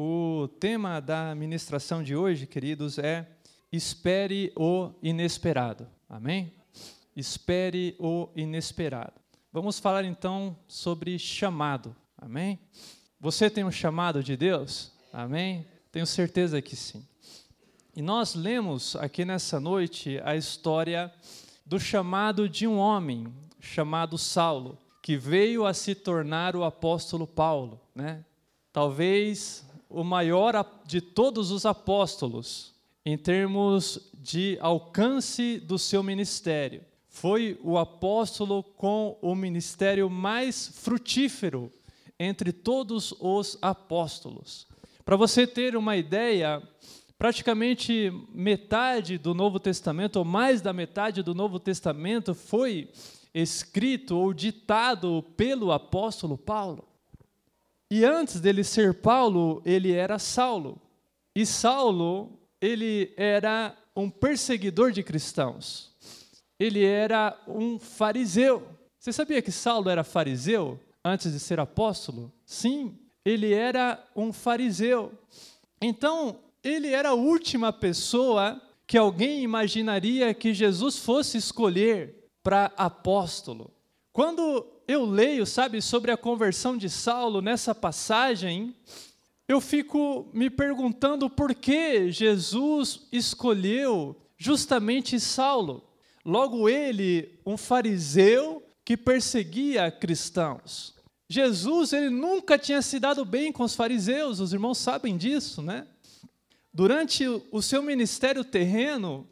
O tema da ministração de hoje, queridos, é espere o inesperado. Amém? Espere o inesperado. Vamos falar então sobre chamado. Amém? Você tem um chamado de Deus? Amém? Tenho certeza que sim. E nós lemos aqui nessa noite a história do chamado de um homem chamado Saulo, que veio a se tornar o apóstolo Paulo, né? Talvez o maior de todos os apóstolos em termos de alcance do seu ministério. Foi o apóstolo com o ministério mais frutífero entre todos os apóstolos. Para você ter uma ideia, praticamente metade do Novo Testamento, ou mais da metade do Novo Testamento, foi escrito ou ditado pelo apóstolo Paulo. E antes dele ser Paulo, ele era Saulo. E Saulo, ele era um perseguidor de cristãos. Ele era um fariseu. Você sabia que Saulo era fariseu antes de ser apóstolo? Sim, ele era um fariseu. Então, ele era a última pessoa que alguém imaginaria que Jesus fosse escolher para apóstolo. Quando eu leio, sabe, sobre a conversão de Saulo nessa passagem, eu fico me perguntando por que Jesus escolheu justamente Saulo. Logo ele, um fariseu que perseguia cristãos. Jesus, ele nunca tinha se dado bem com os fariseus, os irmãos sabem disso, né? Durante o seu ministério terreno,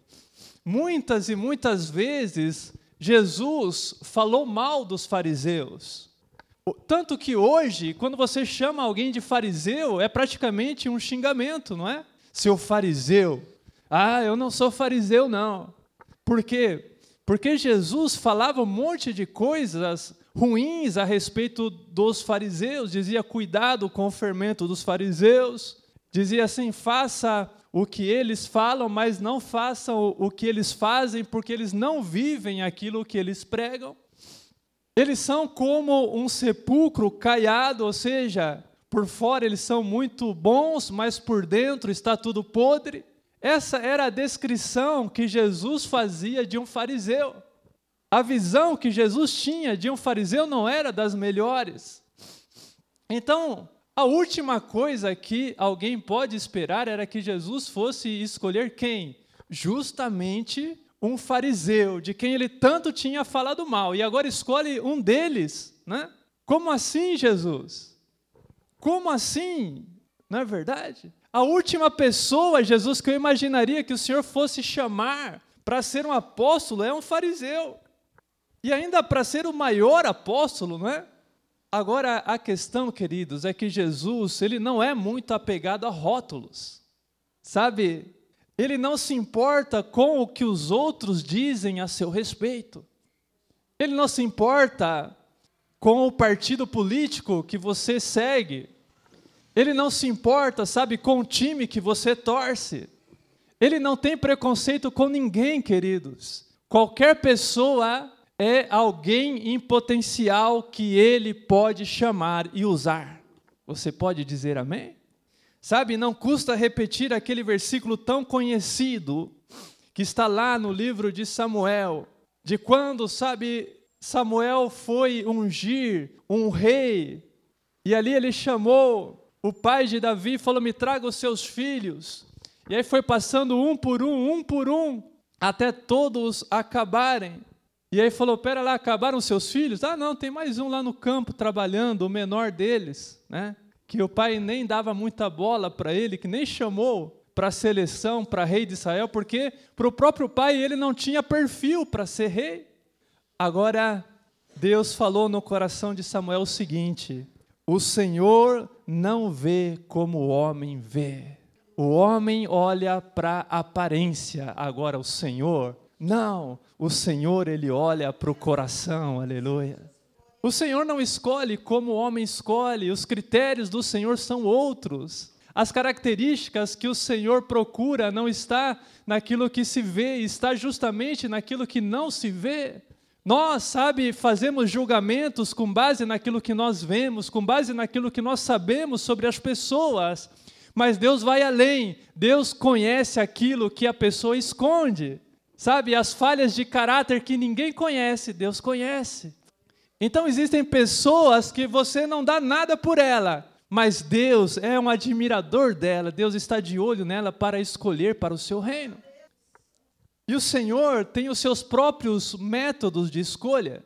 muitas e muitas vezes, Jesus falou mal dos fariseus. Tanto que hoje, quando você chama alguém de fariseu, é praticamente um xingamento, não é? Seu fariseu. Ah, eu não sou fariseu, não. Por quê? Porque Jesus falava um monte de coisas ruins a respeito dos fariseus, dizia cuidado com o fermento dos fariseus, Dizia assim: faça o que eles falam, mas não façam o que eles fazem, porque eles não vivem aquilo que eles pregam. Eles são como um sepulcro caiado, ou seja, por fora eles são muito bons, mas por dentro está tudo podre. Essa era a descrição que Jesus fazia de um fariseu. A visão que Jesus tinha de um fariseu não era das melhores. Então, a última coisa que alguém pode esperar era que Jesus fosse escolher quem? Justamente um fariseu, de quem ele tanto tinha falado mal, e agora escolhe um deles, né? Como assim, Jesus? Como assim? Não é verdade? A última pessoa, Jesus, que eu imaginaria que o Senhor fosse chamar para ser um apóstolo é um fariseu. E ainda para ser o maior apóstolo, não é? Agora, a questão, queridos, é que Jesus, ele não é muito apegado a rótulos. Sabe? Ele não se importa com o que os outros dizem a seu respeito. Ele não se importa com o partido político que você segue. Ele não se importa, sabe, com o time que você torce. Ele não tem preconceito com ninguém, queridos. Qualquer pessoa é alguém em potencial que ele pode chamar e usar. Você pode dizer amém? Sabe, não custa repetir aquele versículo tão conhecido que está lá no livro de Samuel, de quando, sabe, Samuel foi ungir um rei, e ali ele chamou o pai de Davi e falou: Me traga os seus filhos. E aí foi passando um por um, um por um, até todos acabarem. E aí falou: Pera lá, acabaram seus filhos? Ah, não, tem mais um lá no campo trabalhando, o menor deles, né? Que o pai nem dava muita bola para ele, que nem chamou para a seleção, para rei de Israel, porque para o próprio pai ele não tinha perfil para ser rei. Agora, Deus falou no coração de Samuel o seguinte: O Senhor não vê como o homem vê. O homem olha para a aparência, agora o Senhor não, o Senhor, ele olha para o coração, aleluia. O Senhor não escolhe como o homem escolhe, os critérios do Senhor são outros. As características que o Senhor procura não está naquilo que se vê, está justamente naquilo que não se vê. Nós, sabe, fazemos julgamentos com base naquilo que nós vemos, com base naquilo que nós sabemos sobre as pessoas, Mas Deus vai além. Deus conhece aquilo que a pessoa esconde. Sabe, as falhas de caráter que ninguém conhece, Deus conhece. Então existem pessoas que você não dá nada por ela, mas Deus é um admirador dela, Deus está de olho nela para escolher para o seu reino. E o Senhor tem os seus próprios métodos de escolha.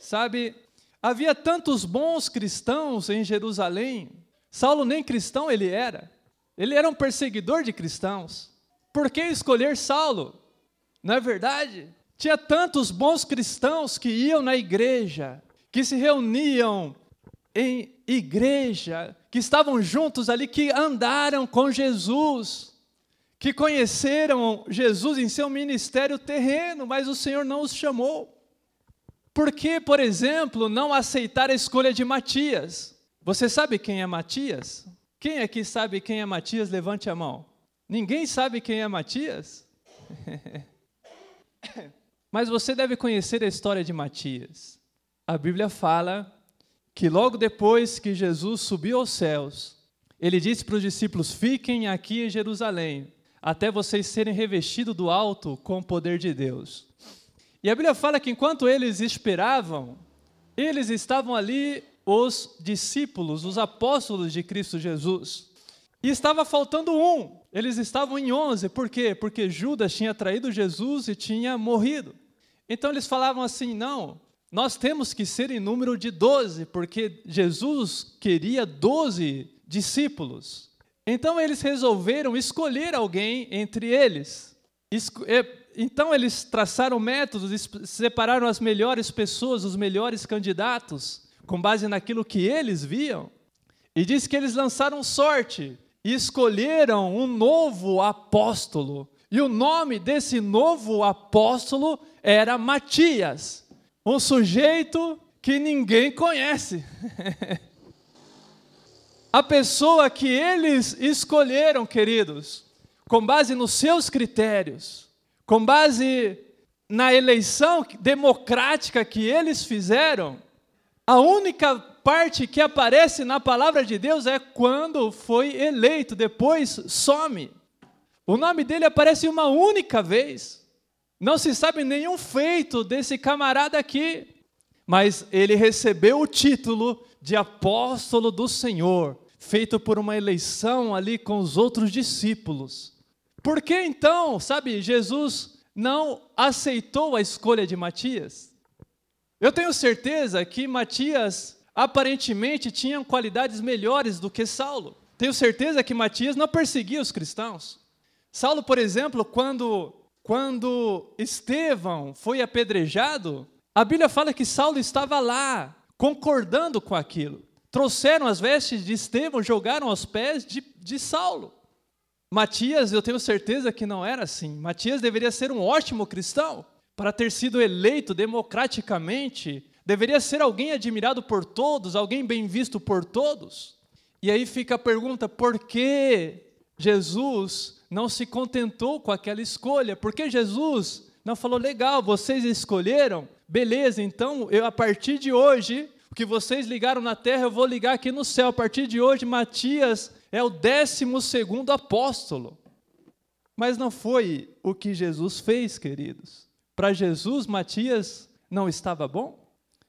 Sabe, havia tantos bons cristãos em Jerusalém. Saulo nem cristão ele era. Ele era um perseguidor de cristãos. Por que escolher Saulo? Não é verdade? Tinha tantos bons cristãos que iam na igreja, que se reuniam em igreja, que estavam juntos ali, que andaram com Jesus, que conheceram Jesus em seu ministério terreno, mas o Senhor não os chamou. Por que, por exemplo, não aceitar a escolha de Matias? Você sabe quem é Matias? Quem aqui sabe quem é Matias? Levante a mão. Ninguém sabe quem é Matias? Mas você deve conhecer a história de Matias. A Bíblia fala que logo depois que Jesus subiu aos céus, ele disse para os discípulos: Fiquem aqui em Jerusalém, até vocês serem revestidos do alto com o poder de Deus. E a Bíblia fala que enquanto eles esperavam, eles estavam ali, os discípulos, os apóstolos de Cristo Jesus. E estava faltando um. Eles estavam em onze. Por quê? Porque Judas tinha traído Jesus e tinha morrido. Então eles falavam assim: não, nós temos que ser em número de doze, porque Jesus queria doze discípulos. Então eles resolveram escolher alguém entre eles. Então eles traçaram métodos, separaram as melhores pessoas, os melhores candidatos, com base naquilo que eles viam. E diz que eles lançaram sorte escolheram um novo apóstolo. E o nome desse novo apóstolo era Matias, um sujeito que ninguém conhece. A pessoa que eles escolheram, queridos, com base nos seus critérios, com base na eleição democrática que eles fizeram, a única parte que aparece na palavra de Deus é quando foi eleito, depois some. O nome dele aparece uma única vez. Não se sabe nenhum feito desse camarada aqui, mas ele recebeu o título de apóstolo do Senhor, feito por uma eleição ali com os outros discípulos. Por que então, sabe, Jesus não aceitou a escolha de Matias? Eu tenho certeza que Matias aparentemente tinham qualidades melhores do que Saulo. Tenho certeza que Matias não perseguia os cristãos. Saulo, por exemplo, quando, quando Estevão foi apedrejado, a Bíblia fala que Saulo estava lá, concordando com aquilo. Trouxeram as vestes de Estevão, jogaram aos pés de, de Saulo. Matias, eu tenho certeza que não era assim. Matias deveria ser um ótimo cristão para ter sido eleito democraticamente Deveria ser alguém admirado por todos, alguém bem visto por todos. E aí fica a pergunta: por que Jesus não se contentou com aquela escolha? Por que Jesus não falou, legal, vocês escolheram? Beleza, então eu, a partir de hoje, o que vocês ligaram na terra, eu vou ligar aqui no céu. A partir de hoje, Matias é o décimo segundo apóstolo. Mas não foi o que Jesus fez, queridos. Para Jesus, Matias não estava bom?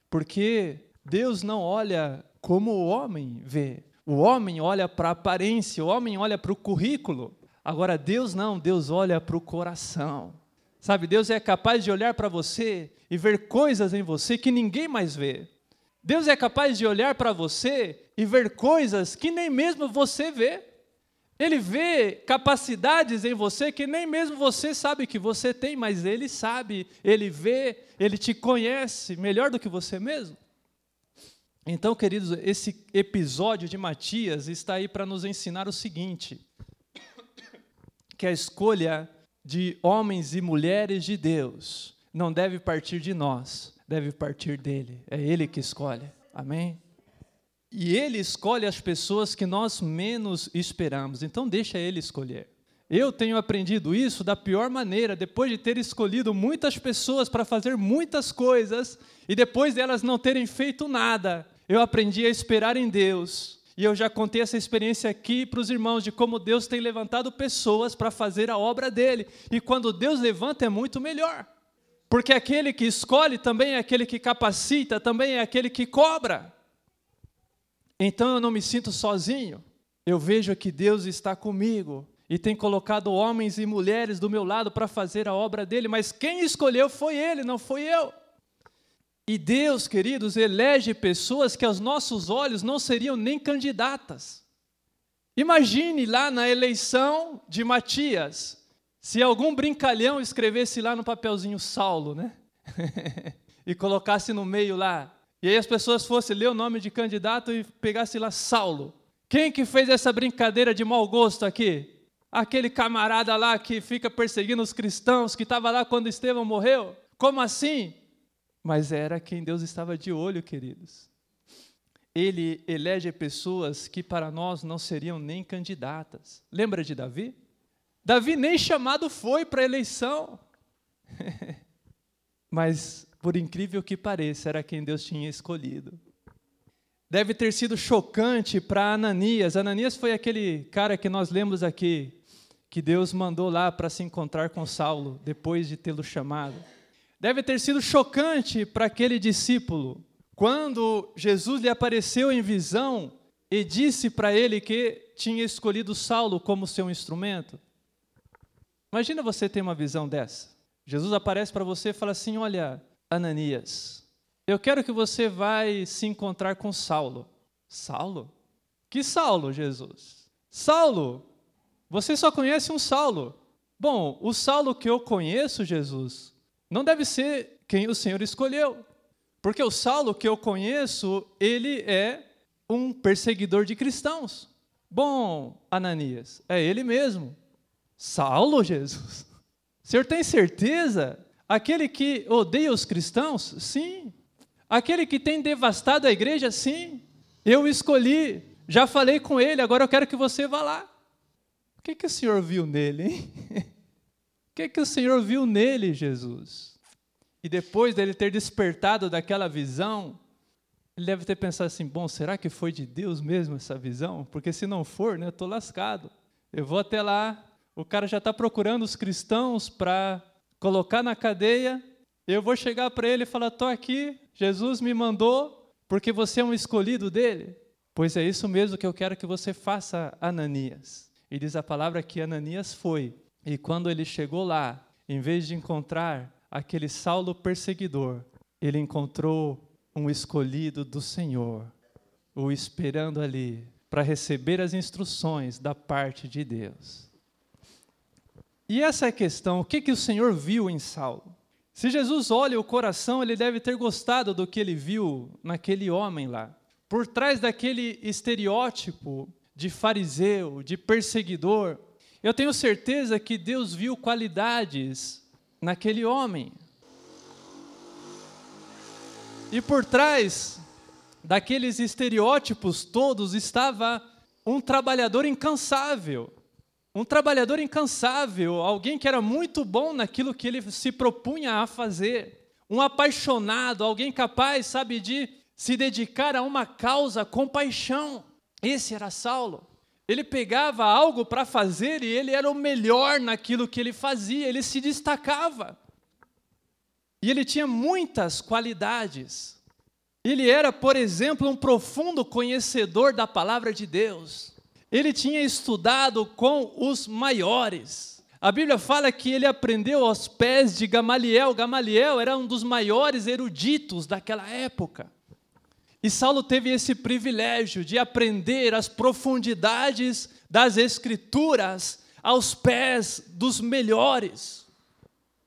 Porque Deus não olha como o homem vê. O homem olha para a aparência, o homem olha para o currículo. Agora, Deus não, Deus olha para o coração. Sabe, Deus é capaz de olhar para você e ver coisas em você que ninguém mais vê. Deus é capaz de olhar para você e ver coisas que nem mesmo você vê. Ele vê capacidades em você que nem mesmo você sabe que você tem, mas ele sabe, ele vê, ele te conhece melhor do que você mesmo. Então, queridos, esse episódio de Matias está aí para nos ensinar o seguinte: que a escolha de homens e mulheres de Deus não deve partir de nós, deve partir dele. É ele que escolhe. Amém? E ele escolhe as pessoas que nós menos esperamos. Então deixa ele escolher. Eu tenho aprendido isso da pior maneira, depois de ter escolhido muitas pessoas para fazer muitas coisas e depois delas não terem feito nada. Eu aprendi a esperar em Deus E eu já contei essa experiência aqui para os irmãos de como Deus tem levantado pessoas para fazer a obra dele. E quando Deus levanta é muito melhor. Porque aquele que escolhe também é aquele que capacita, também é aquele que cobra. Então eu não me sinto sozinho. Eu vejo que Deus está comigo e tem colocado homens e mulheres do meu lado para fazer a obra dele, mas quem escolheu foi ele, não foi eu. E Deus, queridos, elege pessoas que aos nossos olhos não seriam nem candidatas. Imagine lá na eleição de Matias, se algum brincalhão escrevesse lá no papelzinho Saulo, né? e colocasse no meio lá. E aí as pessoas fossem ler o nome de candidato e pegasse lá Saulo. Quem que fez essa brincadeira de mau gosto aqui? Aquele camarada lá que fica perseguindo os cristãos, que estava lá quando Estevão morreu? Como assim? mas era quem Deus estava de olho, queridos. Ele elege pessoas que para nós não seriam nem candidatas. Lembra de Davi? Davi nem chamado foi para a eleição. mas, por incrível que pareça, era quem Deus tinha escolhido. Deve ter sido chocante para Ananias. Ananias foi aquele cara que nós lemos aqui, que Deus mandou lá para se encontrar com Saulo, depois de tê-lo chamado. Deve ter sido chocante para aquele discípulo quando Jesus lhe apareceu em visão e disse para ele que tinha escolhido Saulo como seu instrumento. Imagina você ter uma visão dessa. Jesus aparece para você e fala assim: Olha, Ananias, eu quero que você vai se encontrar com Saulo. Saulo? Que Saulo, Jesus? Saulo? Você só conhece um Saulo. Bom, o Saulo que eu conheço, Jesus, não deve ser quem o Senhor escolheu. Porque o Saulo que eu conheço, ele é um perseguidor de cristãos. Bom, Ananias, é ele mesmo. Saulo, Jesus. O senhor tem certeza? Aquele que odeia os cristãos? Sim. Aquele que tem devastado a igreja? Sim. Eu escolhi, já falei com ele, agora eu quero que você vá lá. O que, que o senhor viu nele, hein? que, que o Senhor viu nele, Jesus? E depois dele ter despertado daquela visão, ele deve ter pensado assim: bom, será que foi de Deus mesmo essa visão? Porque se não for, né, eu estou lascado. Eu vou até lá, o cara já está procurando os cristãos para colocar na cadeia. Eu vou chegar para ele e falar: estou aqui, Jesus me mandou, porque você é um escolhido dele. Pois é isso mesmo que eu quero que você faça, Ananias. E diz a palavra que Ananias foi e quando ele chegou lá, em vez de encontrar aquele Saulo perseguidor, ele encontrou um escolhido do Senhor, o esperando ali para receber as instruções da parte de Deus. E essa é a questão: o que, que o Senhor viu em Saulo? Se Jesus olha o coração, ele deve ter gostado do que ele viu naquele homem lá. Por trás daquele estereótipo de fariseu, de perseguidor, eu tenho certeza que Deus viu qualidades naquele homem. E por trás daqueles estereótipos todos estava um trabalhador incansável. Um trabalhador incansável, alguém que era muito bom naquilo que ele se propunha a fazer. Um apaixonado, alguém capaz, sabe, de se dedicar a uma causa com paixão. Esse era Saulo. Ele pegava algo para fazer e ele era o melhor naquilo que ele fazia, ele se destacava. E ele tinha muitas qualidades. Ele era, por exemplo, um profundo conhecedor da palavra de Deus. Ele tinha estudado com os maiores. A Bíblia fala que ele aprendeu aos pés de Gamaliel. Gamaliel era um dos maiores eruditos daquela época. E Saulo teve esse privilégio de aprender as profundidades das Escrituras aos pés dos melhores.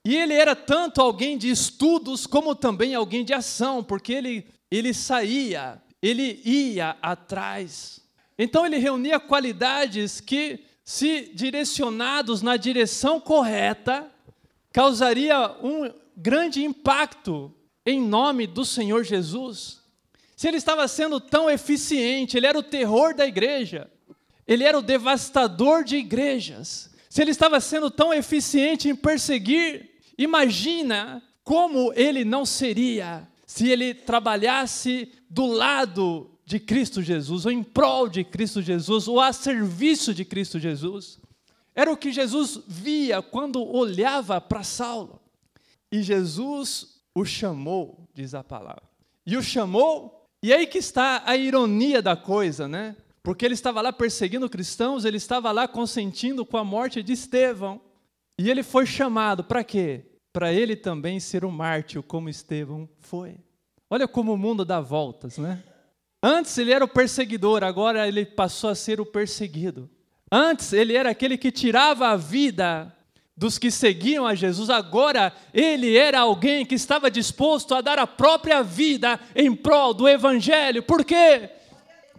E ele era tanto alguém de estudos como também alguém de ação, porque ele, ele saía, ele ia atrás. Então ele reunia qualidades que, se direcionados na direção correta, causaria um grande impacto em nome do Senhor Jesus. Se ele estava sendo tão eficiente, ele era o terror da igreja, ele era o devastador de igrejas. Se ele estava sendo tão eficiente em perseguir, imagina como ele não seria se ele trabalhasse do lado de Cristo Jesus, ou em prol de Cristo Jesus, ou a serviço de Cristo Jesus. Era o que Jesus via quando olhava para Saulo. E Jesus o chamou, diz a palavra. E o chamou, e aí que está a ironia da coisa, né? Porque ele estava lá perseguindo cristãos, ele estava lá consentindo com a morte de Estevão. E ele foi chamado para quê? Para ele também ser um mártir, como Estevão foi. Olha como o mundo dá voltas, né? Antes ele era o perseguidor, agora ele passou a ser o perseguido. Antes ele era aquele que tirava a vida dos que seguiam a Jesus, agora ele era alguém que estava disposto a dar a própria vida em prol do Evangelho. Por quê?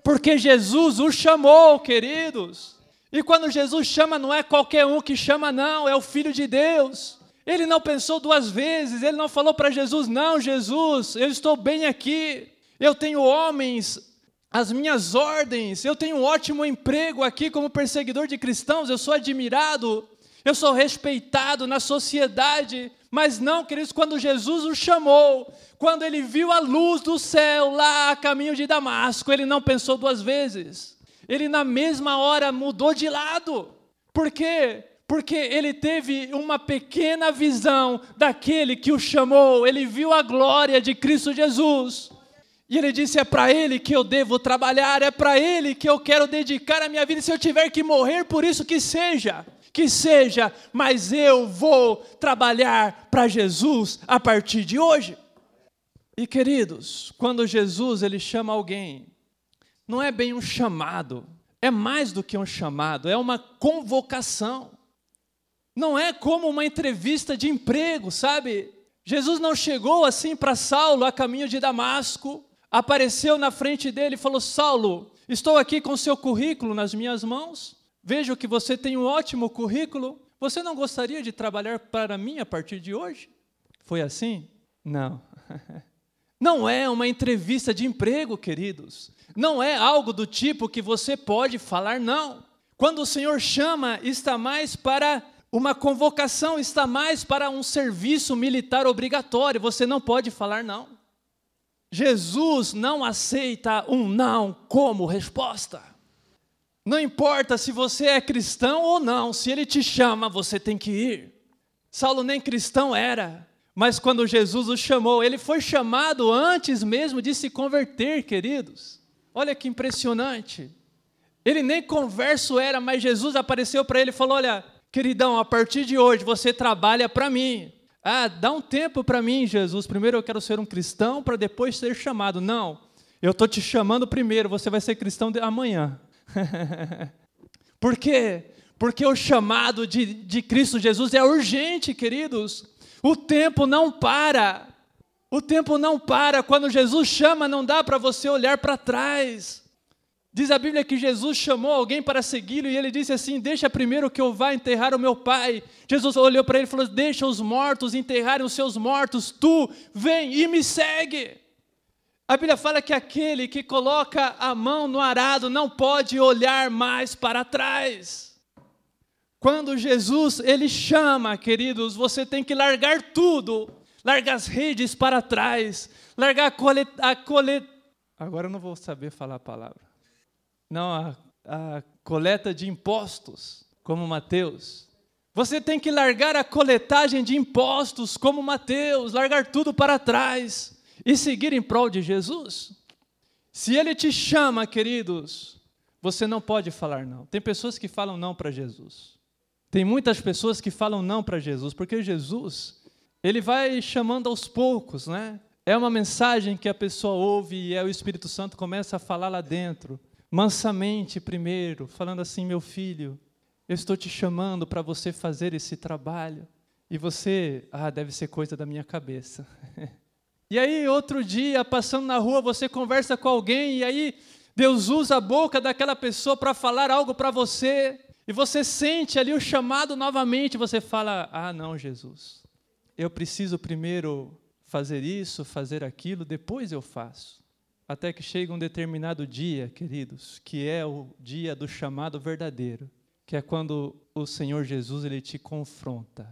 Porque Jesus o chamou, queridos. E quando Jesus chama, não é qualquer um que chama, não, é o Filho de Deus. Ele não pensou duas vezes, ele não falou para Jesus: Não, Jesus, eu estou bem aqui, eu tenho homens as minhas ordens, eu tenho um ótimo emprego aqui como perseguidor de cristãos, eu sou admirado, eu sou respeitado na sociedade, mas não, queridos, quando Jesus o chamou, quando ele viu a luz do céu lá a caminho de Damasco, ele não pensou duas vezes. Ele na mesma hora mudou de lado. Por quê? Porque ele teve uma pequena visão daquele que o chamou, ele viu a glória de Cristo Jesus. E ele disse: É para ele que eu devo trabalhar, é para ele que eu quero dedicar a minha vida. Se eu tiver que morrer por isso, que seja que seja, mas eu vou trabalhar para Jesus a partir de hoje. E queridos, quando Jesus ele chama alguém, não é bem um chamado, é mais do que um chamado, é uma convocação. Não é como uma entrevista de emprego, sabe? Jesus não chegou assim para Saulo a caminho de Damasco, apareceu na frente dele e falou: Saulo, estou aqui com seu currículo nas minhas mãos. Vejo que você tem um ótimo currículo. Você não gostaria de trabalhar para mim a partir de hoje? Foi assim? Não. Não é uma entrevista de emprego, queridos. Não é algo do tipo que você pode falar não. Quando o Senhor chama, está mais para uma convocação, está mais para um serviço militar obrigatório. Você não pode falar não. Jesus não aceita um não como resposta. Não importa se você é cristão ou não, se ele te chama, você tem que ir. Saulo nem cristão era, mas quando Jesus o chamou, ele foi chamado antes mesmo de se converter, queridos. Olha que impressionante. Ele nem converso era, mas Jesus apareceu para ele e falou: Olha, queridão, a partir de hoje você trabalha para mim. Ah, dá um tempo para mim, Jesus. Primeiro eu quero ser um cristão para depois ser chamado. Não, eu estou te chamando primeiro, você vai ser cristão amanhã. Por quê? Porque o chamado de, de Cristo Jesus é urgente, queridos. O tempo não para. O tempo não para. Quando Jesus chama, não dá para você olhar para trás. Diz a Bíblia que Jesus chamou alguém para segui-lo e ele disse assim: Deixa primeiro que eu vá enterrar o meu pai. Jesus olhou para ele e falou: Deixa os mortos enterrarem os seus mortos, tu vem e me segue. A Bíblia fala que aquele que coloca a mão no arado não pode olhar mais para trás. Quando Jesus ele chama, queridos, você tem que largar tudo, largar as redes para trás, largar a coleta, a coleta agora eu não vou saber falar a palavra. Não, a, a coleta de impostos, como Mateus. Você tem que largar a coletagem de impostos, como Mateus, largar tudo para trás e seguir em prol de Jesus? Se ele te chama, queridos, você não pode falar não. Tem pessoas que falam não para Jesus. Tem muitas pessoas que falam não para Jesus, porque Jesus, ele vai chamando aos poucos, né? É uma mensagem que a pessoa ouve e é o Espírito Santo começa a falar lá dentro, mansamente primeiro, falando assim: meu filho, eu estou te chamando para você fazer esse trabalho. E você, ah, deve ser coisa da minha cabeça. E aí, outro dia, passando na rua, você conversa com alguém e aí Deus usa a boca daquela pessoa para falar algo para você. E você sente ali o chamado novamente, você fala: "Ah, não, Jesus. Eu preciso primeiro fazer isso, fazer aquilo, depois eu faço". Até que chega um determinado dia, queridos, que é o dia do chamado verdadeiro, que é quando o Senhor Jesus ele te confronta.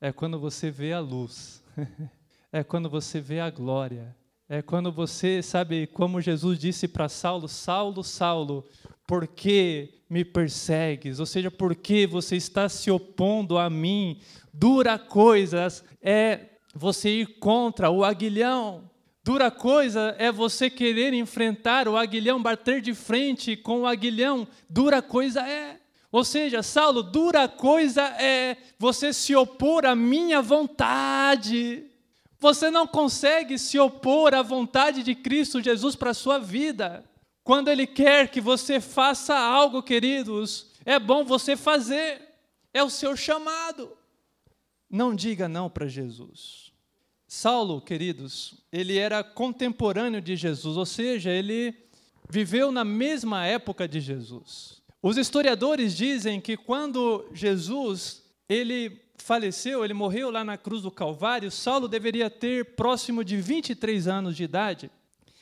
É quando você vê a luz. é quando você vê a glória, É quando você, sabe, como Jesus disse para Saulo: Saulo, Saulo, por que me persegues? Ou seja, por que você está se opondo a mim? Dura coisas é você ir contra o aguilhão. Dura coisa é você querer enfrentar o aguilhão, bater de frente com o aguilhão. Dura coisa é. Ou seja, Saulo, dura coisa é você se opor à minha vontade. Você não consegue se opor à vontade de Cristo Jesus para a sua vida. Quando Ele quer que você faça algo, queridos, é bom você fazer. É o seu chamado. Não diga não para Jesus. Saulo, queridos, ele era contemporâneo de Jesus, ou seja, ele viveu na mesma época de Jesus. Os historiadores dizem que quando Jesus ele faleceu, ele morreu lá na cruz do Calvário, Saulo deveria ter próximo de 23 anos de idade.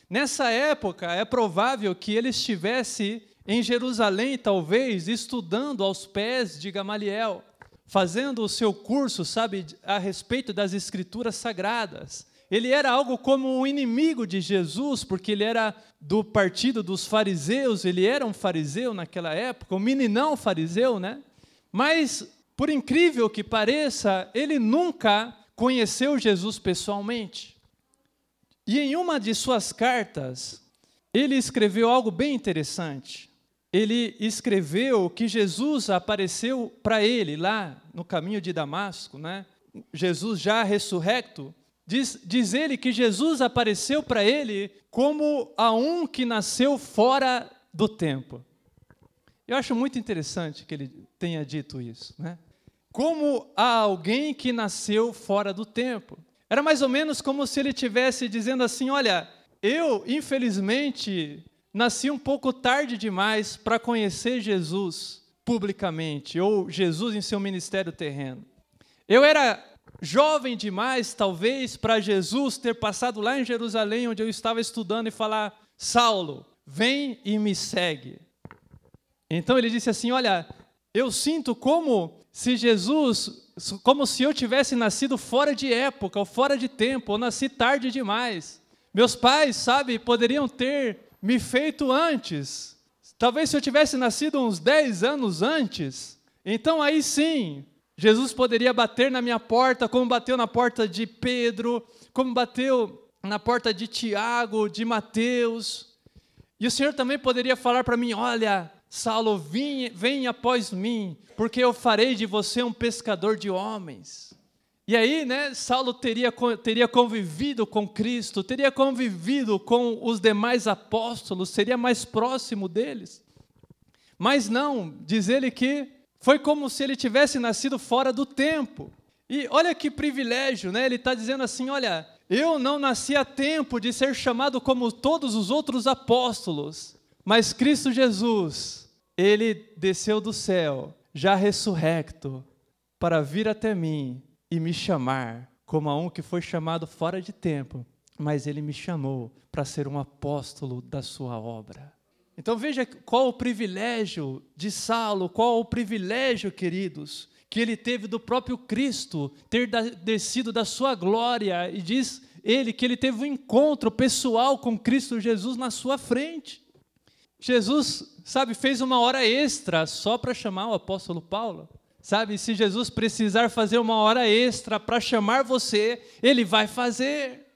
Nessa época, é provável que ele estivesse em Jerusalém, talvez, estudando aos pés de Gamaliel fazendo o seu curso, sabe, a respeito das escrituras sagradas. Ele era algo como um inimigo de Jesus, porque ele era do partido dos fariseus, ele era um fariseu naquela época, um meninão fariseu, né? Mas, por incrível que pareça, ele nunca conheceu Jesus pessoalmente. E em uma de suas cartas, ele escreveu algo bem interessante ele escreveu que Jesus apareceu para ele lá no caminho de Damasco, né? Jesus já ressurrecto, diz, diz ele que Jesus apareceu para ele como a um que nasceu fora do tempo. Eu acho muito interessante que ele tenha dito isso, né? Como a alguém que nasceu fora do tempo. Era mais ou menos como se ele estivesse dizendo assim: olha, eu, infelizmente, nasci um pouco tarde demais para conhecer Jesus publicamente, ou Jesus em seu ministério terreno. Eu era jovem demais, talvez, para Jesus ter passado lá em Jerusalém, onde eu estava estudando, e falar: Saulo, vem e me segue. Então ele disse assim: Olha, eu sinto como se Jesus, como se eu tivesse nascido fora de época, ou fora de tempo, ou nasci tarde demais. Meus pais, sabe, poderiam ter me feito antes. Talvez se eu tivesse nascido uns 10 anos antes, então aí sim, Jesus poderia bater na minha porta, como bateu na porta de Pedro, como bateu na porta de Tiago, de Mateus. E o Senhor também poderia falar para mim: Olha, Saulo, vem, vem após mim, porque eu farei de você um pescador de homens. E aí, né, Saulo teria, teria convivido com Cristo, teria convivido com os demais apóstolos, seria mais próximo deles. Mas não, diz ele que foi como se ele tivesse nascido fora do tempo. E olha que privilégio, né? Ele está dizendo assim: olha, eu não nasci a tempo de ser chamado como todos os outros apóstolos, mas Cristo Jesus, ele desceu do céu, já ressurrecto, para vir até mim e me chamar como a um que foi chamado fora de tempo, mas ele me chamou para ser um apóstolo da sua obra. Então veja qual o privilégio de Saulo, qual o privilégio, queridos, que ele teve do próprio Cristo ter descido da sua glória e diz ele que ele teve um encontro pessoal com Cristo Jesus na sua frente. Jesus, sabe, fez uma hora extra só para chamar o apóstolo Paulo. Sabe, se Jesus precisar fazer uma hora extra para chamar você, ele vai fazer.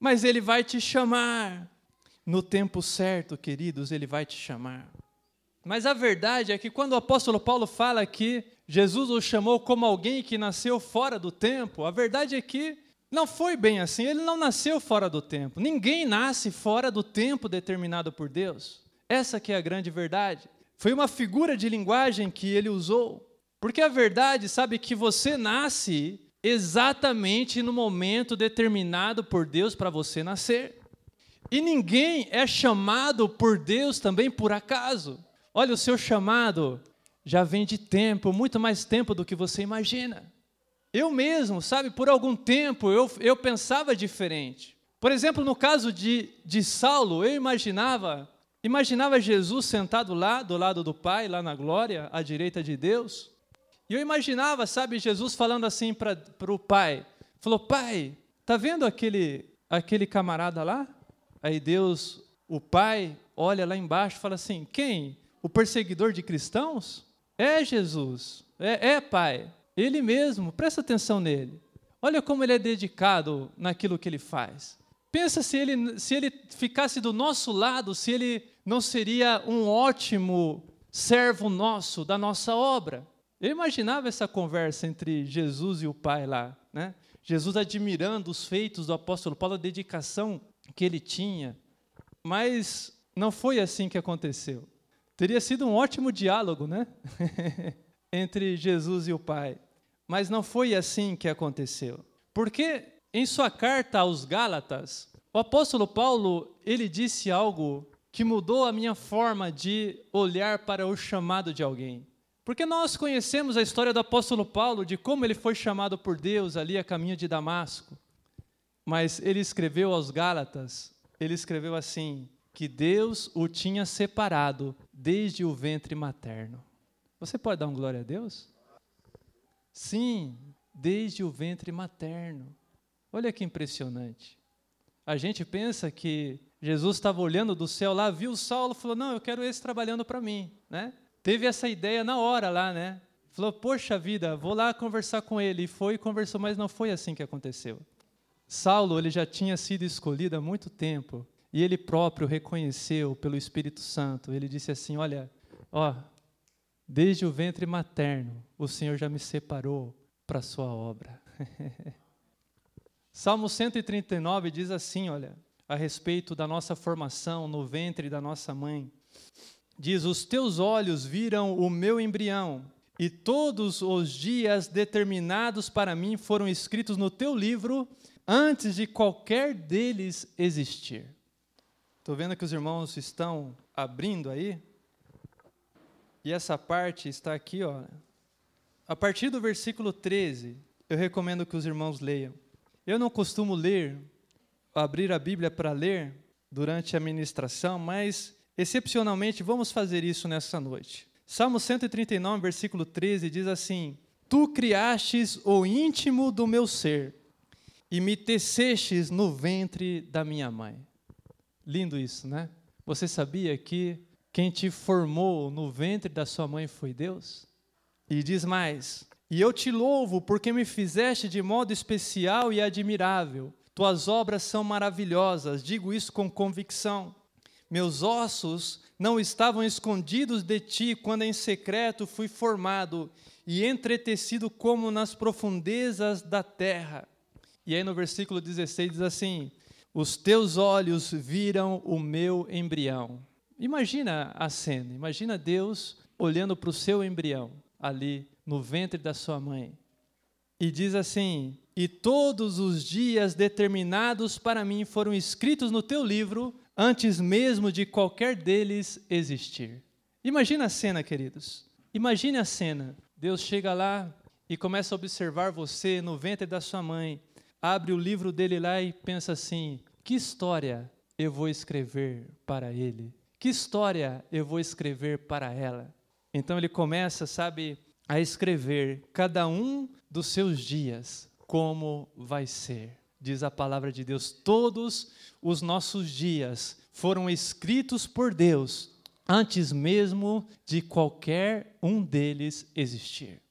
Mas ele vai te chamar. No tempo certo, queridos, ele vai te chamar. Mas a verdade é que quando o apóstolo Paulo fala que Jesus o chamou como alguém que nasceu fora do tempo, a verdade é que não foi bem assim, ele não nasceu fora do tempo. Ninguém nasce fora do tempo determinado por Deus. Essa que é a grande verdade. Foi uma figura de linguagem que ele usou. Porque a verdade, sabe, que você nasce exatamente no momento determinado por Deus para você nascer. E ninguém é chamado por Deus também por acaso. Olha, o seu chamado já vem de tempo, muito mais tempo do que você imagina. Eu mesmo, sabe, por algum tempo eu, eu pensava diferente. Por exemplo, no caso de, de Saulo, eu imaginava, imaginava Jesus sentado lá, do lado do Pai, lá na glória, à direita de Deus. E eu imaginava, sabe, Jesus falando assim para o pai: falou, pai, tá vendo aquele, aquele camarada lá? Aí Deus, o Pai, olha lá embaixo e fala assim: quem? O perseguidor de cristãos? É Jesus, é, é Pai, Ele mesmo, presta atenção nele. Olha como ele é dedicado naquilo que ele faz. Pensa se ele, se ele ficasse do nosso lado, se ele não seria um ótimo servo nosso, da nossa obra. Eu imaginava essa conversa entre Jesus e o Pai lá, né? Jesus admirando os feitos do apóstolo Paulo, a dedicação que ele tinha. Mas não foi assim que aconteceu. Teria sido um ótimo diálogo, né? entre Jesus e o Pai. Mas não foi assim que aconteceu. Porque em sua carta aos Gálatas, o apóstolo Paulo, ele disse algo que mudou a minha forma de olhar para o chamado de alguém. Porque nós conhecemos a história do apóstolo Paulo, de como ele foi chamado por Deus ali a caminho de Damasco. Mas ele escreveu aos Gálatas, ele escreveu assim: que Deus o tinha separado desde o ventre materno. Você pode dar um glória a Deus? Sim, desde o ventre materno. Olha que impressionante. A gente pensa que Jesus estava olhando do céu lá, viu Saulo, falou: "Não, eu quero esse trabalhando para mim", né? Teve essa ideia na hora lá, né? Falou: "Poxa vida, vou lá conversar com ele". E foi e conversou, mas não foi assim que aconteceu. Saulo, ele já tinha sido escolhido há muito tempo, e ele próprio reconheceu pelo Espírito Santo. Ele disse assim: "Olha, ó, Desde o ventre materno, o Senhor já me separou para a sua obra. Salmo 139 diz assim, olha, a respeito da nossa formação no ventre da nossa mãe. Diz: Os teus olhos viram o meu embrião, e todos os dias determinados para mim foram escritos no teu livro antes de qualquer deles existir. Estou vendo que os irmãos estão abrindo aí e essa parte está aqui, ó. A partir do versículo 13, eu recomendo que os irmãos leiam. Eu não costumo ler, abrir a Bíblia para ler durante a ministração, mas excepcionalmente vamos fazer isso nessa noite. Salmo 139, versículo 13 diz assim: Tu criastes o íntimo do meu ser e me tecestes no ventre da minha mãe. Lindo isso, né? Você sabia que quem te formou no ventre da sua mãe foi Deus? E diz mais: E eu te louvo porque me fizeste de modo especial e admirável. Tuas obras são maravilhosas, digo isso com convicção. Meus ossos não estavam escondidos de ti quando em secreto fui formado e entretecido como nas profundezas da terra. E aí no versículo 16 diz assim: Os teus olhos viram o meu embrião. Imagina a cena, imagina Deus olhando para o seu embrião ali no ventre da sua mãe. E diz assim: E todos os dias determinados para mim foram escritos no teu livro antes mesmo de qualquer deles existir. Imagina a cena, queridos. Imagine a cena. Deus chega lá e começa a observar você no ventre da sua mãe. Abre o livro dele lá e pensa assim: que história eu vou escrever para ele? Que história eu vou escrever para ela? Então ele começa, sabe, a escrever cada um dos seus dias, como vai ser. Diz a palavra de Deus: todos os nossos dias foram escritos por Deus antes mesmo de qualquer um deles existir.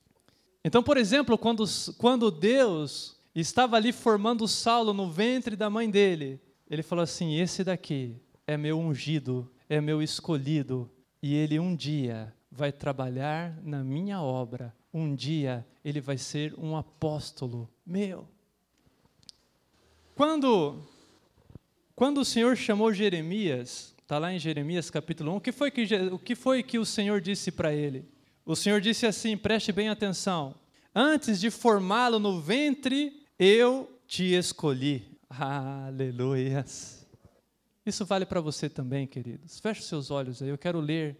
Então, por exemplo, quando, quando Deus estava ali formando Saulo no ventre da mãe dele, ele falou assim: Esse daqui é meu ungido é meu escolhido e ele um dia vai trabalhar na minha obra. Um dia ele vai ser um apóstolo meu. Quando quando o Senhor chamou Jeremias, está lá em Jeremias capítulo 1, o que foi que, o que, foi que o Senhor disse para ele? O Senhor disse assim: preste bem atenção. Antes de formá-lo no ventre, eu te escolhi. Aleluias. Isso vale para você também, queridos. Feche seus olhos aí, eu quero ler,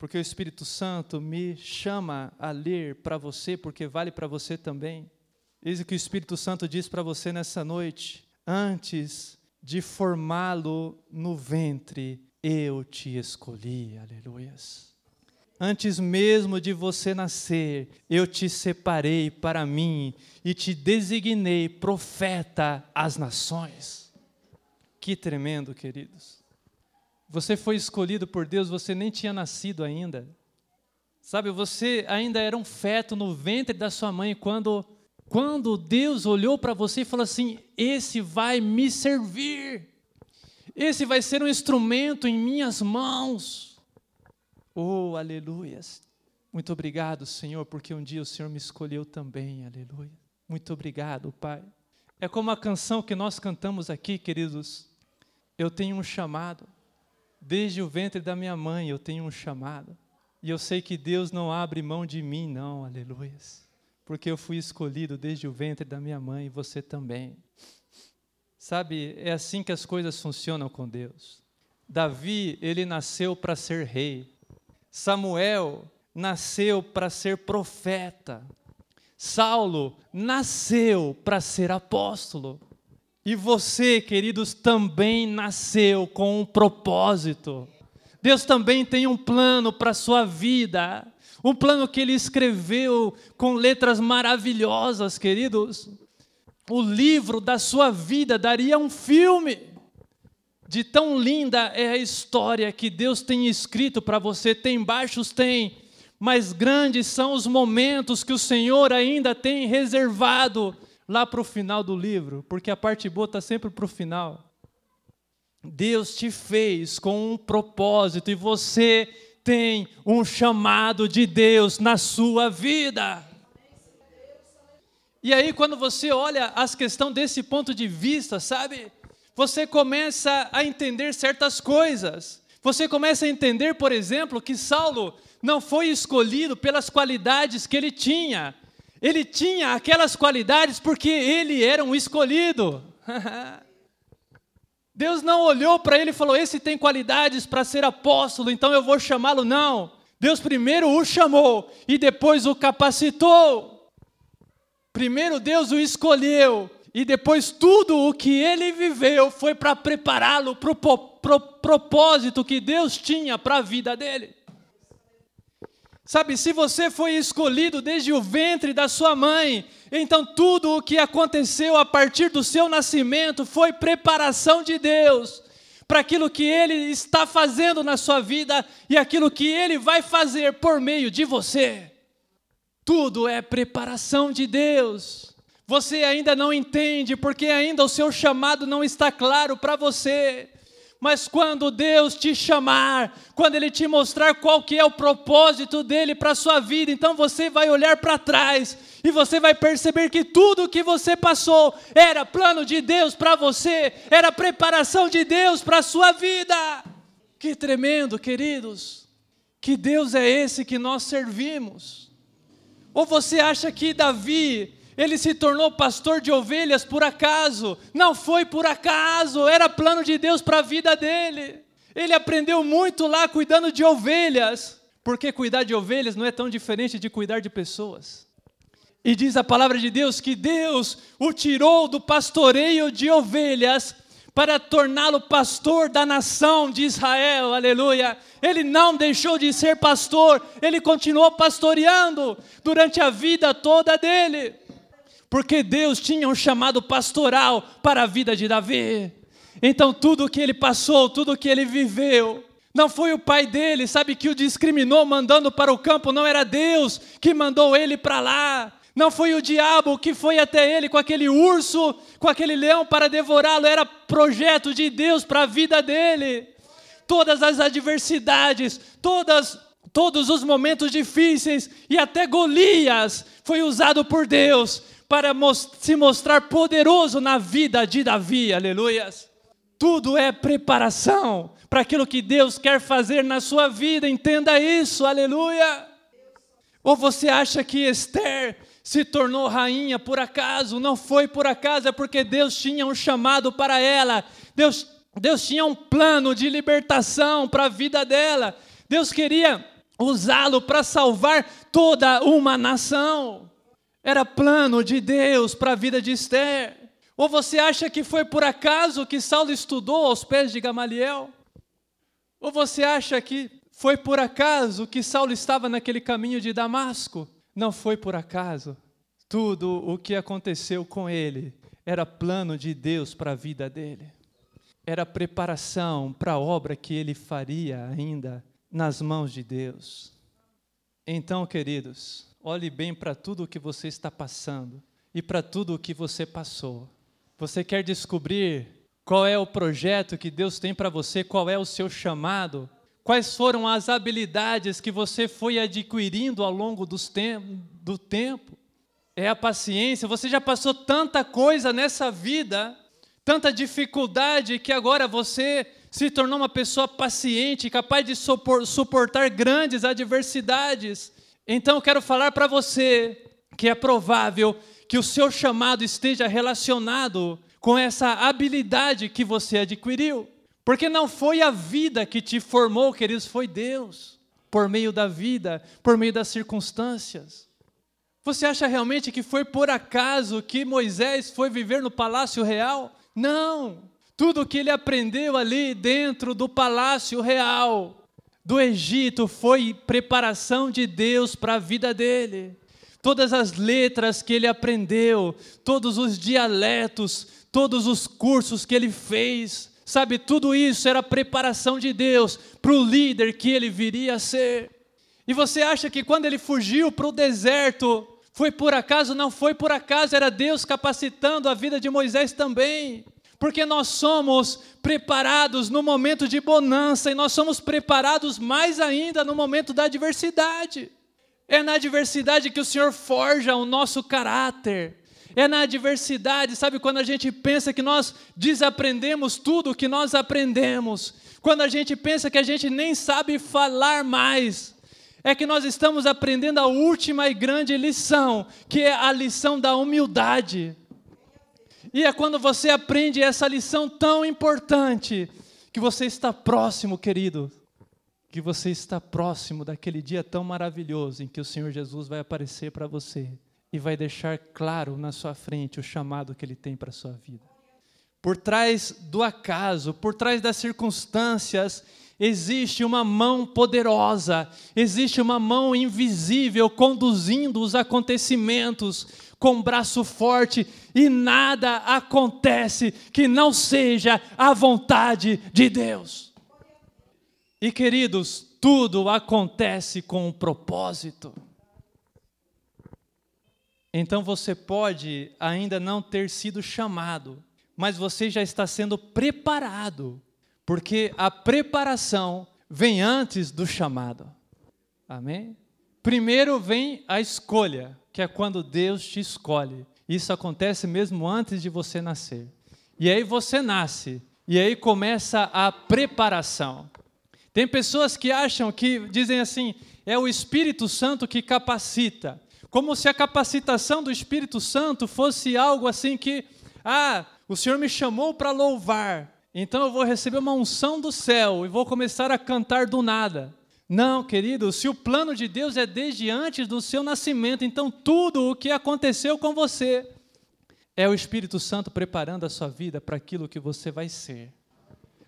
porque o Espírito Santo me chama a ler para você, porque vale para você também. Eis o que o Espírito Santo diz para você nessa noite. Antes de formá-lo no ventre, eu te escolhi. Aleluias. antes mesmo de você nascer, eu te separei para mim e te designei profeta às nações. Que tremendo, queridos. Você foi escolhido por Deus, você nem tinha nascido ainda. Sabe, você ainda era um feto no ventre da sua mãe quando quando Deus olhou para você e falou assim: "Esse vai me servir. Esse vai ser um instrumento em minhas mãos." Oh, aleluias. Muito obrigado, Senhor, porque um dia o Senhor me escolheu também. Aleluia. Muito obrigado, Pai. É como a canção que nós cantamos aqui, queridos. Eu tenho um chamado. Desde o ventre da minha mãe eu tenho um chamado. E eu sei que Deus não abre mão de mim, não, aleluia. Porque eu fui escolhido desde o ventre da minha mãe e você também. Sabe, é assim que as coisas funcionam com Deus. Davi, ele nasceu para ser rei. Samuel nasceu para ser profeta. Saulo nasceu para ser apóstolo. E você, queridos, também nasceu com um propósito. Deus também tem um plano para a sua vida. Um plano que ele escreveu com letras maravilhosas, queridos. O livro da sua vida daria um filme. De tão linda é a história que Deus tem escrito para você. Tem baixos? Tem. Mas grandes são os momentos que o Senhor ainda tem reservado lá para o final do livro, porque a parte boa está sempre para o final. Deus te fez com um propósito e você tem um chamado de Deus na sua vida. E aí, quando você olha as questões desse ponto de vista, sabe, você começa a entender certas coisas. Você começa a entender, por exemplo, que Saulo não foi escolhido pelas qualidades que ele tinha, ele tinha aquelas qualidades porque ele era um escolhido. Deus não olhou para ele e falou: Esse tem qualidades para ser apóstolo, então eu vou chamá-lo. Não. Deus primeiro o chamou e depois o capacitou. Primeiro Deus o escolheu e depois tudo o que ele viveu foi para prepará-lo para o pro propósito que Deus tinha para a vida dele. Sabe, se você foi escolhido desde o ventre da sua mãe, então tudo o que aconteceu a partir do seu nascimento foi preparação de Deus para aquilo que Ele está fazendo na sua vida e aquilo que Ele vai fazer por meio de você. Tudo é preparação de Deus. Você ainda não entende porque ainda o seu chamado não está claro para você. Mas quando Deus te chamar, quando Ele te mostrar qual que é o propósito dele para a sua vida, então você vai olhar para trás e você vai perceber que tudo o que você passou era plano de Deus para você, era preparação de Deus para a sua vida. Que tremendo, queridos. Que Deus é esse que nós servimos? Ou você acha que Davi ele se tornou pastor de ovelhas por acaso. Não foi por acaso, era plano de Deus para a vida dele. Ele aprendeu muito lá cuidando de ovelhas, porque cuidar de ovelhas não é tão diferente de cuidar de pessoas. E diz a palavra de Deus que Deus o tirou do pastoreio de ovelhas para torná-lo pastor da nação de Israel, aleluia. Ele não deixou de ser pastor, ele continuou pastoreando durante a vida toda dele porque Deus tinha um chamado pastoral para a vida de Davi. Então, tudo o que ele passou, tudo o que ele viveu, não foi o pai dele, sabe, que o discriminou mandando para o campo, não era Deus que mandou ele para lá. Não foi o diabo que foi até ele com aquele urso, com aquele leão para devorá-lo, era projeto de Deus para a vida dele. Todas as adversidades, todas todos os momentos difíceis e até Golias foi usado por Deus para se mostrar poderoso na vida de Davi, aleluias. Tudo é preparação para aquilo que Deus quer fazer na sua vida, entenda isso, aleluia. Ou você acha que Esther se tornou rainha por acaso? Não foi por acaso, é porque Deus tinha um chamado para ela, Deus, Deus tinha um plano de libertação para a vida dela, Deus queria usá-lo para salvar toda uma nação. Era plano de Deus para a vida de Esther. Ou você acha que foi por acaso que Saulo estudou aos pés de Gamaliel? Ou você acha que Foi por acaso que Saulo estava naquele caminho de Damasco? Não foi por acaso. Tudo o que aconteceu com ele era plano de Deus para a vida dele. Era preparação para a obra que ele faria ainda nas mãos de Deus. Então, queridos, olhe bem para tudo o que você está passando e para tudo o que você passou. Você quer descobrir qual é o projeto que Deus tem para você, qual é o seu chamado, quais foram as habilidades que você foi adquirindo ao longo do tempo. É a paciência. Você já passou tanta coisa nessa vida, tanta dificuldade, que agora você se tornou uma pessoa paciente, capaz de suportar grandes adversidades. Então, eu quero falar para você que é provável que o seu chamado esteja relacionado com essa habilidade que você adquiriu. Porque não foi a vida que te formou, queridos, foi Deus, por meio da vida, por meio das circunstâncias. Você acha realmente que foi por acaso que Moisés foi viver no palácio real? Não! Tudo o que ele aprendeu ali dentro do palácio real do Egito foi preparação de Deus para a vida dele. Todas as letras que ele aprendeu, todos os dialetos, todos os cursos que ele fez, sabe, tudo isso era preparação de Deus para o líder que ele viria a ser. E você acha que quando ele fugiu para o deserto, foi por acaso? Não foi por acaso, era Deus capacitando a vida de Moisés também. Porque nós somos preparados no momento de bonança e nós somos preparados mais ainda no momento da adversidade. É na adversidade que o Senhor forja o nosso caráter. É na adversidade, sabe, quando a gente pensa que nós desaprendemos tudo o que nós aprendemos, quando a gente pensa que a gente nem sabe falar mais, é que nós estamos aprendendo a última e grande lição, que é a lição da humildade. E é quando você aprende essa lição tão importante, que você está próximo, querido, que você está próximo daquele dia tão maravilhoso em que o Senhor Jesus vai aparecer para você e vai deixar claro na sua frente o chamado que ele tem para a sua vida. Por trás do acaso, por trás das circunstâncias, existe uma mão poderosa, existe uma mão invisível conduzindo os acontecimentos com braço forte e nada acontece que não seja a vontade de Deus. E queridos, tudo acontece com um propósito. Então você pode ainda não ter sido chamado, mas você já está sendo preparado, porque a preparação vem antes do chamado. Amém? Primeiro vem a escolha, que é quando Deus te escolhe. Isso acontece mesmo antes de você nascer. E aí você nasce, e aí começa a preparação. Tem pessoas que acham que dizem assim: é o Espírito Santo que capacita como se a capacitação do Espírito Santo fosse algo assim que, ah, o Senhor me chamou para louvar, então eu vou receber uma unção do céu e vou começar a cantar do nada. Não, querido, se o plano de Deus é desde antes do seu nascimento, então tudo o que aconteceu com você é o Espírito Santo preparando a sua vida para aquilo que você vai ser.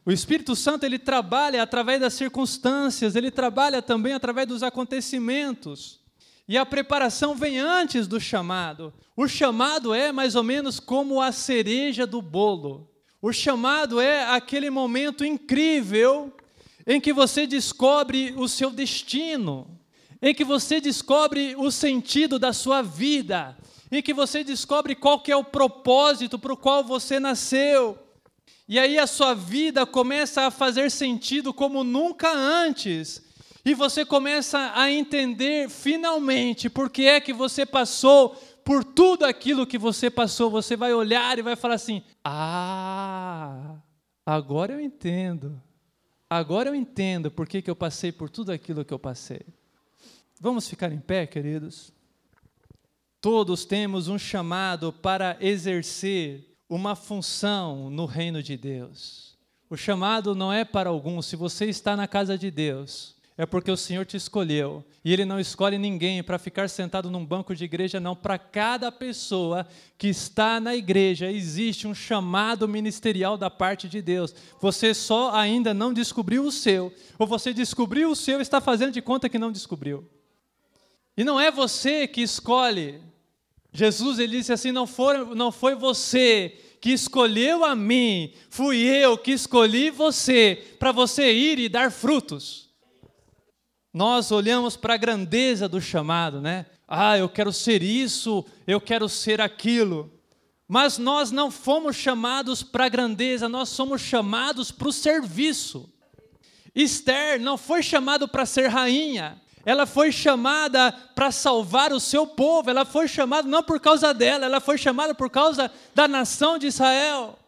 O Espírito Santo ele trabalha através das circunstâncias, ele trabalha também através dos acontecimentos. E a preparação vem antes do chamado. O chamado é mais ou menos como a cereja do bolo. O chamado é aquele momento incrível em que você descobre o seu destino, em que você descobre o sentido da sua vida, em que você descobre qual que é o propósito para o qual você nasceu. E aí a sua vida começa a fazer sentido como nunca antes. E você começa a entender finalmente por que é que você passou por tudo aquilo que você passou. Você vai olhar e vai falar assim: Ah, agora eu entendo. Agora eu entendo por que, que eu passei por tudo aquilo que eu passei. Vamos ficar em pé, queridos? Todos temos um chamado para exercer uma função no reino de Deus. O chamado não é para alguns. Se você está na casa de Deus, é porque o Senhor te escolheu. E Ele não escolhe ninguém para ficar sentado num banco de igreja, não. Para cada pessoa que está na igreja, existe um chamado ministerial da parte de Deus. Você só ainda não descobriu o seu, ou você descobriu o seu e está fazendo de conta que não descobriu. E não é você que escolhe. Jesus ele disse assim: não foi, não foi você que escolheu a mim, fui eu que escolhi você para você ir e dar frutos. Nós olhamos para a grandeza do chamado, né? Ah, eu quero ser isso, eu quero ser aquilo. Mas nós não fomos chamados para a grandeza, nós somos chamados para o serviço. Esther não foi chamado para ser rainha, ela foi chamada para salvar o seu povo, ela foi chamada não por causa dela, ela foi chamada por causa da nação de Israel.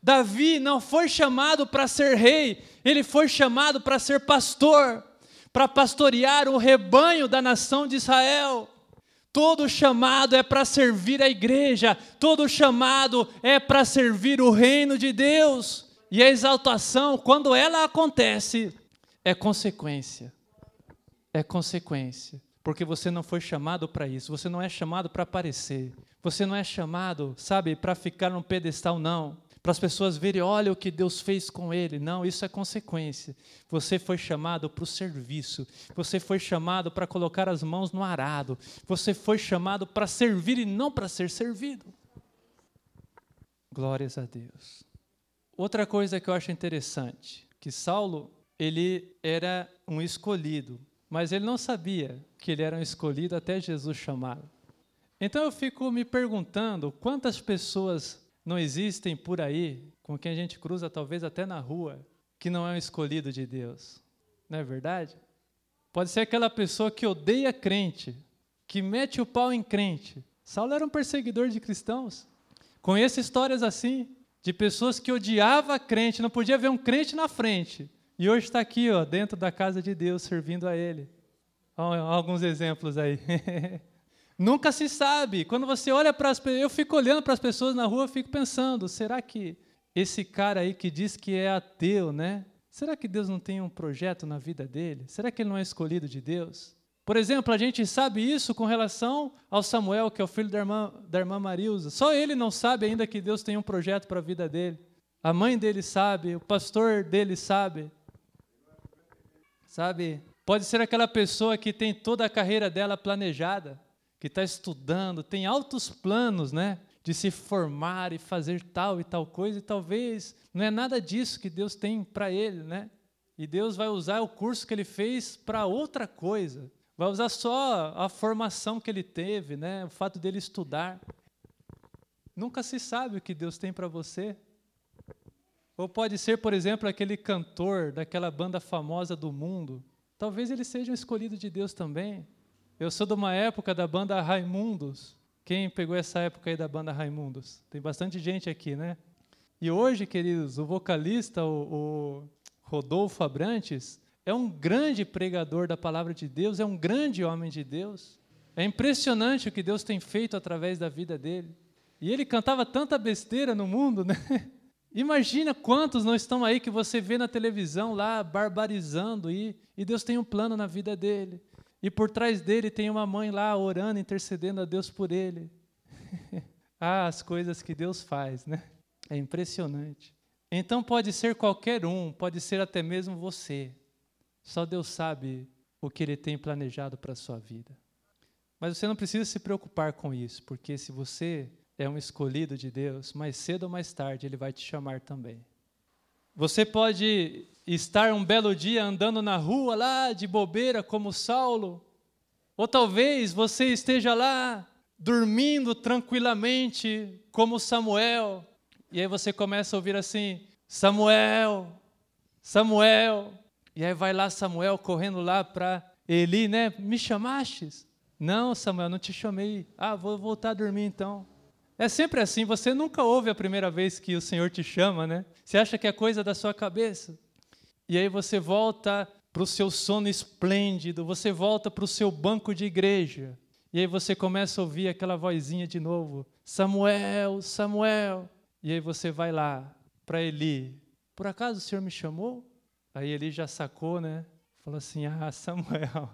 Davi não foi chamado para ser rei, ele foi chamado para ser pastor, para pastorear o rebanho da nação de Israel. Todo chamado é para servir a igreja, todo chamado é para servir o reino de Deus. E a exaltação, quando ela acontece, é consequência é consequência, porque você não foi chamado para isso, você não é chamado para aparecer, você não é chamado, sabe, para ficar num pedestal, não. Para as pessoas verem, olha o que Deus fez com ele. Não, isso é consequência. Você foi chamado para o serviço. Você foi chamado para colocar as mãos no arado. Você foi chamado para servir e não para ser servido. Glórias a Deus. Outra coisa que eu acho interessante, que Saulo, ele era um escolhido. Mas ele não sabia que ele era um escolhido até Jesus chamá-lo. Então eu fico me perguntando quantas pessoas não existem por aí, com quem a gente cruza talvez até na rua, que não é um escolhido de Deus. Não é verdade? Pode ser aquela pessoa que odeia crente, que mete o pau em crente. Saulo era um perseguidor de cristãos. Conheço histórias assim, de pessoas que odiavam crente, não podia ver um crente na frente, e hoje está aqui, ó, dentro da casa de Deus, servindo a Ele. Alguns exemplos aí. Nunca se sabe. Quando você olha para as pessoas, eu fico olhando para as pessoas na rua, fico pensando, será que esse cara aí que diz que é ateu, né? Será que Deus não tem um projeto na vida dele? Será que ele não é escolhido de Deus? Por exemplo, a gente sabe isso com relação ao Samuel, que é o filho da irmã, da irmã Marilza. Só ele não sabe ainda que Deus tem um projeto para a vida dele. A mãe dele sabe, o pastor dele sabe. Sabe? Pode ser aquela pessoa que tem toda a carreira dela planejada, que está estudando, tem altos planos, né? De se formar e fazer tal e tal coisa, e talvez não é nada disso que Deus tem para ele, né? E Deus vai usar o curso que ele fez para outra coisa. Vai usar só a formação que ele teve, né? O fato dele estudar. Nunca se sabe o que Deus tem para você. Ou pode ser, por exemplo, aquele cantor daquela banda famosa do mundo. Talvez ele seja um escolhido de Deus também. Eu sou de uma época da banda Raimundos. Quem pegou essa época aí da banda Raimundos? Tem bastante gente aqui, né? E hoje, queridos, o vocalista, o, o Rodolfo Abrantes, é um grande pregador da palavra de Deus, é um grande homem de Deus. É impressionante o que Deus tem feito através da vida dele. E ele cantava tanta besteira no mundo, né? Imagina quantos não estão aí que você vê na televisão lá barbarizando e, e Deus tem um plano na vida dele. E por trás dele tem uma mãe lá orando, intercedendo a Deus por ele. ah, as coisas que Deus faz, né? É impressionante. Então pode ser qualquer um, pode ser até mesmo você. Só Deus sabe o que ele tem planejado para a sua vida. Mas você não precisa se preocupar com isso, porque se você é um escolhido de Deus, mais cedo ou mais tarde ele vai te chamar também. Você pode estar um belo dia andando na rua lá de bobeira como Saulo, ou talvez você esteja lá dormindo tranquilamente como Samuel, e aí você começa a ouvir assim: Samuel, Samuel, e aí vai lá Samuel correndo lá para Eli, né? Me chamastes? Não, Samuel, não te chamei. Ah, vou voltar a dormir então. É sempre assim, você nunca ouve a primeira vez que o Senhor te chama, né? Você acha que é coisa da sua cabeça. E aí você volta para o seu sono esplêndido, você volta para o seu banco de igreja. E aí você começa a ouvir aquela vozinha de novo: Samuel, Samuel. E aí você vai lá para Eli: Por acaso o Senhor me chamou? Aí Eli já sacou, né? Fala assim: Ah, Samuel,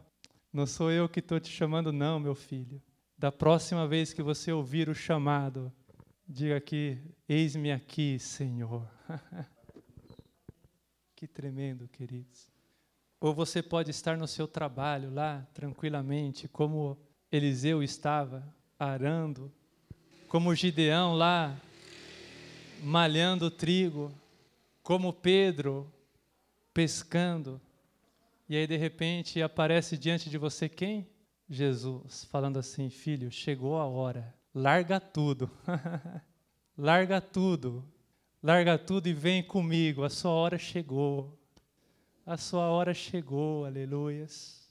não sou eu que estou te chamando, não, meu filho. Da próxima vez que você ouvir o chamado, diga aqui: Eis-me aqui, Senhor. que tremendo, queridos. Ou você pode estar no seu trabalho lá, tranquilamente, como Eliseu estava, arando, como Gideão lá, malhando trigo, como Pedro pescando. E aí de repente aparece diante de você quem? Jesus, falando assim: "Filho, chegou a hora. Larga tudo. larga tudo. Larga tudo e vem comigo. A sua hora chegou. A sua hora chegou. Aleluias."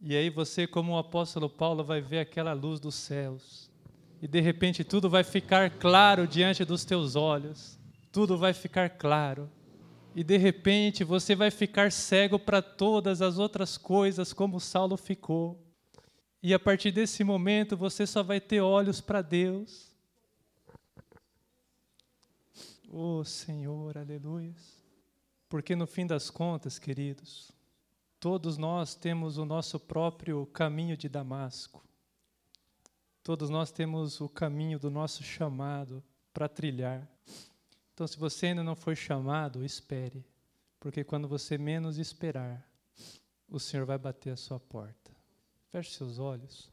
E aí você, como o apóstolo Paulo, vai ver aquela luz dos céus. E de repente tudo vai ficar claro diante dos teus olhos tudo vai ficar claro. E de repente você vai ficar cego para todas as outras coisas, como Saulo ficou. E a partir desse momento você só vai ter olhos para Deus. Oh Senhor, aleluia. Porque no fim das contas, queridos, todos nós temos o nosso próprio caminho de Damasco. Todos nós temos o caminho do nosso chamado para trilhar. Então, se você ainda não foi chamado, espere, porque quando você menos esperar, o Senhor vai bater a sua porta. Feche seus olhos.